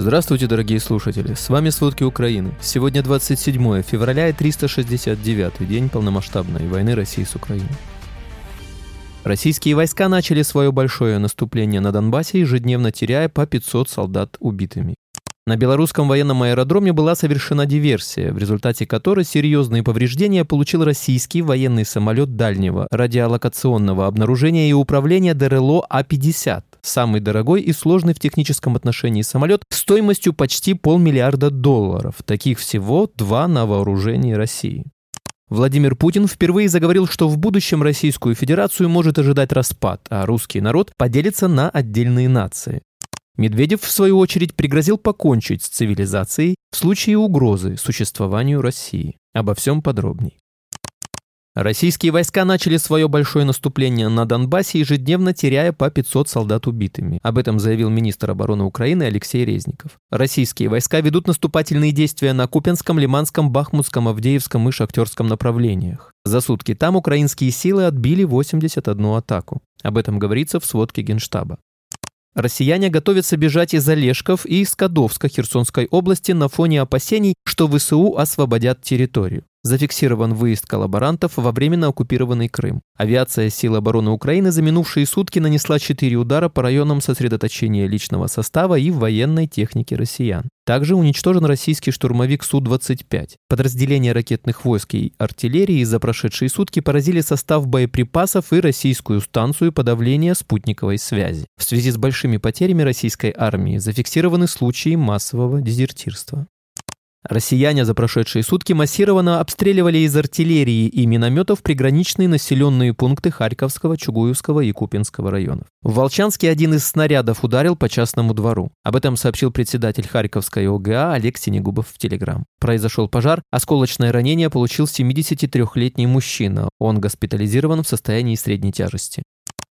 Здравствуйте, дорогие слушатели! С вами «Сводки Украины». Сегодня 27 февраля и 369 день полномасштабной войны России с Украиной. Российские войска начали свое большое наступление на Донбассе, ежедневно теряя по 500 солдат убитыми. На белорусском военном аэродроме была совершена диверсия, в результате которой серьезные повреждения получил российский военный самолет дальнего радиолокационного обнаружения и управления ДРЛО А-50, самый дорогой и сложный в техническом отношении самолет стоимостью почти полмиллиарда долларов. Таких всего два на вооружении России. Владимир Путин впервые заговорил, что в будущем Российскую Федерацию может ожидать распад, а русский народ поделится на отдельные нации. Медведев, в свою очередь, пригрозил покончить с цивилизацией в случае угрозы существованию России. Обо всем подробней. Российские войска начали свое большое наступление на Донбассе, ежедневно теряя по 500 солдат убитыми. Об этом заявил министр обороны Украины Алексей Резников. Российские войска ведут наступательные действия на Купенском, Лиманском, Бахмутском, Авдеевском и Шахтерском направлениях. За сутки там украинские силы отбили 81 атаку. Об этом говорится в сводке Генштаба. Россияне готовятся бежать из Олешков и из Кадовска Херсонской области на фоне опасений, что ВСУ освободят территорию. Зафиксирован выезд коллаборантов во временно оккупированный Крым. Авиация сил обороны Украины за минувшие сутки нанесла четыре удара по районам сосредоточения личного состава и военной техники россиян. Также уничтожен российский штурмовик Су-25. Подразделения ракетных войск и артиллерии за прошедшие сутки поразили состав боеприпасов и российскую станцию подавления спутниковой связи. В связи с большими потерями российской армии зафиксированы случаи массового дезертирства. Россияне за прошедшие сутки массированно обстреливали из артиллерии и минометов приграничные населенные пункты Харьковского, Чугуевского и Купинского районов. В Волчанске один из снарядов ударил по частному двору. Об этом сообщил председатель Харьковской ОГА Олег Синегубов в Телеграм. Произошел пожар, осколочное ранение получил 73-летний мужчина. Он госпитализирован в состоянии средней тяжести.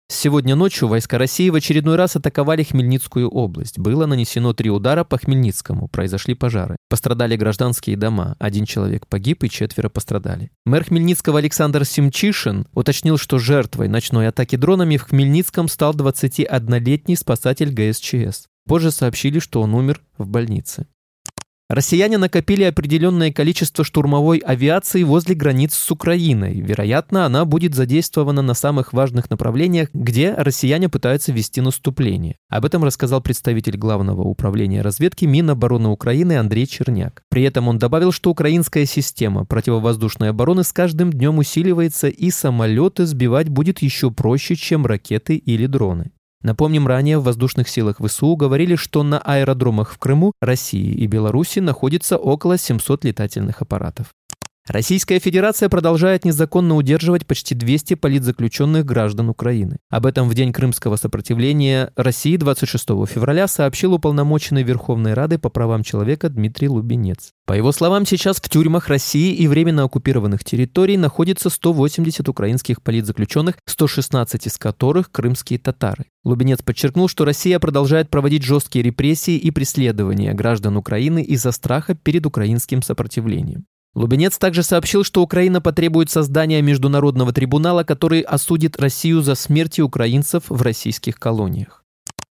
Сегодня ночью войска России в очередной раз атаковали Хмельницкую область. Было нанесено три удара по Хмельницкому, произошли пожары. Пострадали гражданские дома, один человек погиб и четверо пострадали. Мэр Хмельницкого Александр Симчишин уточнил, что жертвой ночной атаки дронами в Хмельницком стал 21-летний спасатель ГСЧС. Позже сообщили, что он умер в больнице. Россияне накопили определенное количество штурмовой авиации возле границ с Украиной. Вероятно, она будет задействована на самых важных направлениях, где россияне пытаются вести наступление. Об этом рассказал представитель Главного управления разведки Минобороны Украины Андрей Черняк. При этом он добавил, что украинская система противовоздушной обороны с каждым днем усиливается и самолеты сбивать будет еще проще, чем ракеты или дроны. Напомним, ранее в воздушных силах ВСУ говорили, что на аэродромах в Крыму, России и Беларуси находится около 700 летательных аппаратов. Российская Федерация продолжает незаконно удерживать почти 200 политзаключенных граждан Украины. Об этом в День крымского сопротивления России 26 февраля сообщил уполномоченный Верховной Рады по правам человека Дмитрий Лубенец. По его словам, сейчас в тюрьмах России и временно оккупированных территорий находится 180 украинских политзаключенных, 116 из которых крымские татары. Лубенец подчеркнул, что Россия продолжает проводить жесткие репрессии и преследования граждан Украины из-за страха перед украинским сопротивлением. Лубенец также сообщил, что Украина потребует создания международного трибунала, который осудит Россию за смерти украинцев в российских колониях.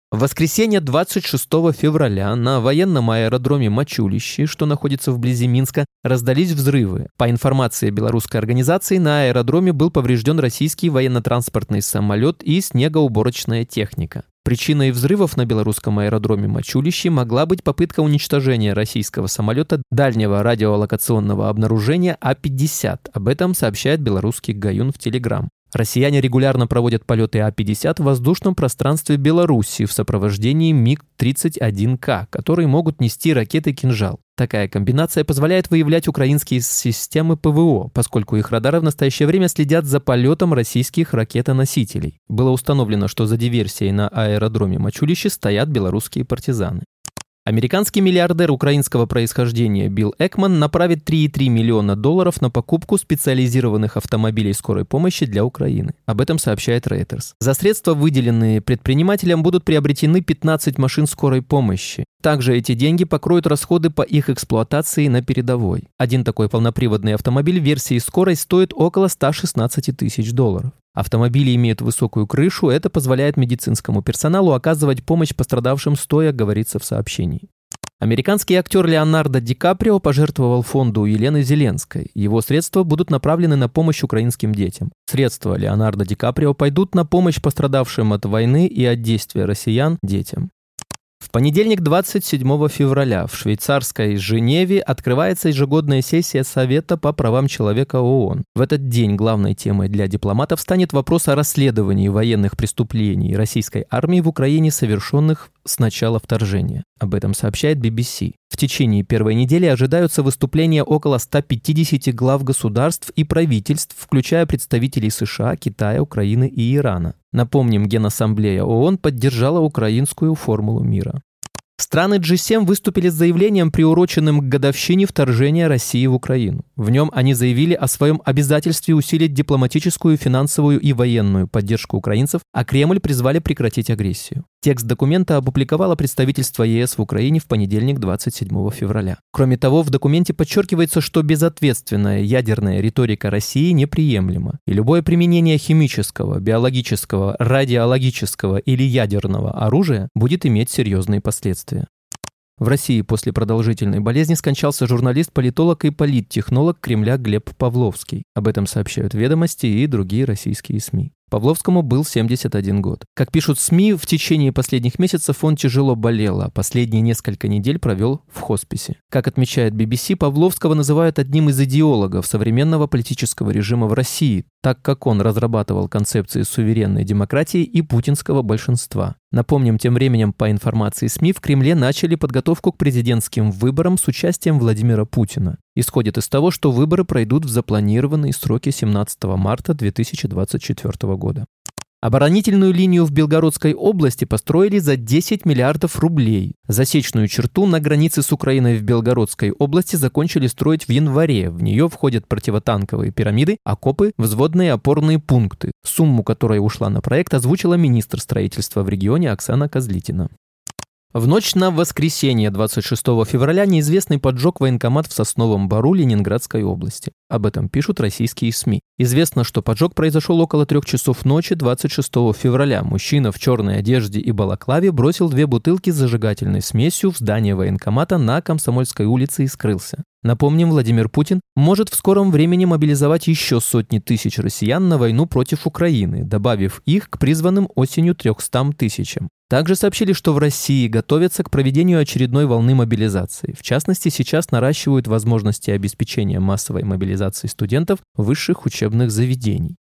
В воскресенье 26 февраля на военном аэродроме Мачулище, что находится вблизи Минска, раздались взрывы. По информации белорусской организации, на аэродроме был поврежден российский военно-транспортный самолет и снегоуборочная техника. Причиной взрывов на белорусском аэродроме Мачулище могла быть попытка уничтожения российского самолета дальнего радиолокационного обнаружения А-50. Об этом сообщает белорусский Гаюн в Телеграм. Россияне регулярно проводят полеты А-50 в воздушном пространстве Беларуси в сопровождении МиГ-31К, которые могут нести ракеты «Кинжал». Такая комбинация позволяет выявлять украинские системы ПВО, поскольку их радары в настоящее время следят за полетом российских ракетоносителей. Было установлено, что за диверсией на аэродроме Мачулище стоят белорусские партизаны. Американский миллиардер украинского происхождения Билл Экман направит 3,3 миллиона долларов на покупку специализированных автомобилей скорой помощи для Украины. Об этом сообщает Reuters. За средства, выделенные предпринимателям, будут приобретены 15 машин скорой помощи. Также эти деньги покроют расходы по их эксплуатации на передовой. Один такой полноприводный автомобиль версии скорой стоит около 116 тысяч долларов. Автомобили имеют высокую крышу, это позволяет медицинскому персоналу оказывать помощь пострадавшим стоя, говорится в сообщении. Американский актер Леонардо Ди Каприо пожертвовал фонду Елены Зеленской. Его средства будут направлены на помощь украинским детям. Средства Леонардо Ди Каприо пойдут на помощь пострадавшим от войны и от действия россиян детям. В понедельник, 27 февраля, в швейцарской Женеве открывается ежегодная сессия Совета по правам человека ООН. В этот день главной темой для дипломатов станет вопрос о расследовании военных преступлений российской армии в Украине, совершенных с начала вторжения. Об этом сообщает BBC. В течение первой недели ожидаются выступления около 150 глав государств и правительств, включая представителей США, Китая, Украины и Ирана. Напомним, Генассамблея ООН поддержала украинскую формулу мира. Страны G7 выступили с заявлением, приуроченным к годовщине вторжения России в Украину. В нем они заявили о своем обязательстве усилить дипломатическую, финансовую и военную поддержку украинцев, а Кремль призвали прекратить агрессию. Текст документа опубликовало представительство ЕС в Украине в понедельник 27 февраля. Кроме того, в документе подчеркивается, что безответственная ядерная риторика России неприемлема, и любое применение химического, биологического, радиологического или ядерного оружия будет иметь серьезные последствия. В России после продолжительной болезни скончался журналист, политолог и политтехнолог Кремля Глеб Павловский. Об этом сообщают «Ведомости» и другие российские СМИ. Павловскому был 71 год. Как пишут СМИ, в течение последних месяцев он тяжело болел, а последние несколько недель провел в хосписе. Как отмечает BBC, Павловского называют одним из идеологов современного политического режима в России, так как он разрабатывал концепции суверенной демократии и путинского большинства. Напомним, тем временем, по информации СМИ, в Кремле начали подготовку к президентским выборам с участием Владимира Путина исходит из того, что выборы пройдут в запланированные сроки 17 марта 2024 года. Оборонительную линию в Белгородской области построили за 10 миллиардов рублей. Засечную черту на границе с Украиной в Белгородской области закончили строить в январе. В нее входят противотанковые пирамиды, окопы, взводные опорные пункты. Сумму, которая ушла на проект, озвучила министр строительства в регионе Оксана Козлитина. В ночь на воскресенье 26 февраля неизвестный поджег военкомат в Сосновом Бару Ленинградской области. Об этом пишут российские СМИ. Известно, что поджог произошел около трех часов ночи 26 февраля. Мужчина в черной одежде и балаклаве бросил две бутылки с зажигательной смесью в здание военкомата на Комсомольской улице и скрылся. Напомним, Владимир Путин может в скором времени мобилизовать еще сотни тысяч россиян на войну против Украины, добавив их к призванным осенью 300 тысячам. Также сообщили, что в России готовятся к проведению очередной волны мобилизации. В частности, сейчас наращивают возможности обеспечения массовой мобилизации студентов высших учебных заведений.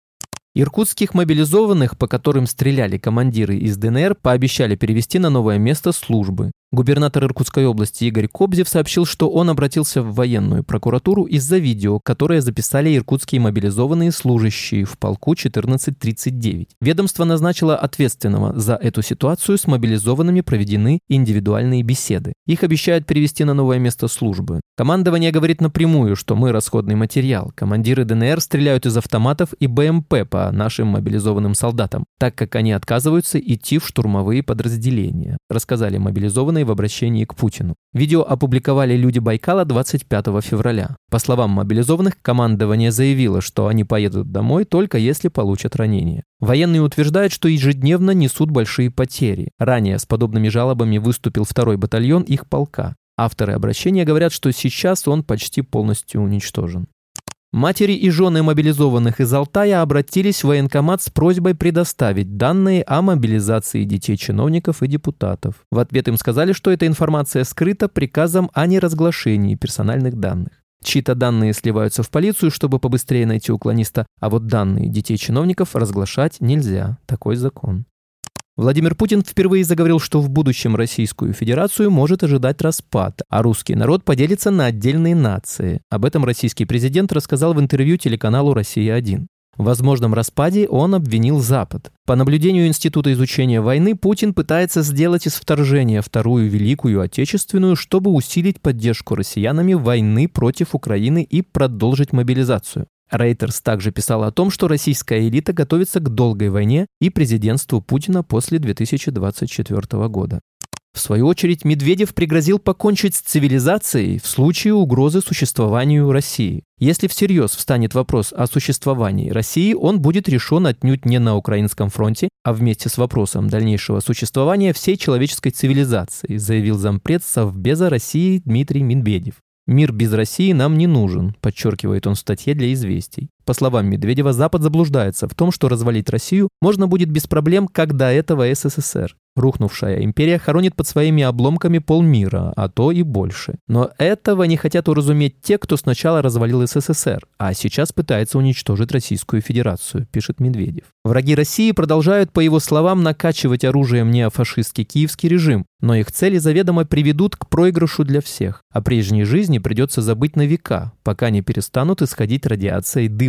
Иркутских мобилизованных, по которым стреляли командиры из ДНР, пообещали перевести на новое место службы. Губернатор Иркутской области Игорь Кобзев сообщил, что он обратился в военную прокуратуру из-за видео, которое записали иркутские мобилизованные служащие в полку 1439. Ведомство назначило ответственного за эту ситуацию, с мобилизованными проведены индивидуальные беседы. Их обещают перевести на новое место службы. Командование говорит напрямую, что мы расходный материал. Командиры ДНР стреляют из автоматов и БМП по нашим мобилизованным солдатам, так как они отказываются идти в штурмовые подразделения, рассказали мобилизованные в обращении к Путину. Видео опубликовали люди Байкала 25 февраля. По словам мобилизованных, командование заявило, что они поедут домой только если получат ранения. Военные утверждают, что ежедневно несут большие потери. Ранее с подобными жалобами выступил второй батальон их полка. Авторы обращения говорят, что сейчас он почти полностью уничтожен. Матери и жены мобилизованных из Алтая обратились в военкомат с просьбой предоставить данные о мобилизации детей чиновников и депутатов. В ответ им сказали, что эта информация скрыта приказом о неразглашении персональных данных. Чьи-то данные сливаются в полицию, чтобы побыстрее найти уклониста, а вот данные детей чиновников разглашать нельзя. Такой закон. Владимир Путин впервые заговорил, что в будущем Российскую Федерацию может ожидать распад, а русский народ поделится на отдельные нации. Об этом российский президент рассказал в интервью телеканалу «Россия-1». В возможном распаде он обвинил Запад. По наблюдению Института изучения войны, Путин пытается сделать из вторжения Вторую Великую Отечественную, чтобы усилить поддержку россиянами войны против Украины и продолжить мобилизацию. Рейтерс также писал о том, что российская элита готовится к долгой войне и президентству Путина после 2024 года. В свою очередь, Медведев пригрозил покончить с цивилизацией в случае угрозы существованию России. Если всерьез встанет вопрос о существовании России, он будет решен отнюдь не на украинском фронте, а вместе с вопросом дальнейшего существования всей человеческой цивилизации, заявил зампред Совбеза России Дмитрий Медведев. «Мир без России нам не нужен», подчеркивает он в статье для «Известий». По словам Медведева, Запад заблуждается в том, что развалить Россию можно будет без проблем, как до этого СССР. Рухнувшая империя хоронит под своими обломками полмира, а то и больше. Но этого не хотят уразуметь те, кто сначала развалил СССР, а сейчас пытается уничтожить Российскую Федерацию, пишет Медведев. Враги России продолжают, по его словам, накачивать оружием неофашистский киевский режим, но их цели заведомо приведут к проигрышу для всех. О прежней жизни придется забыть на века, пока не перестанут исходить радиация и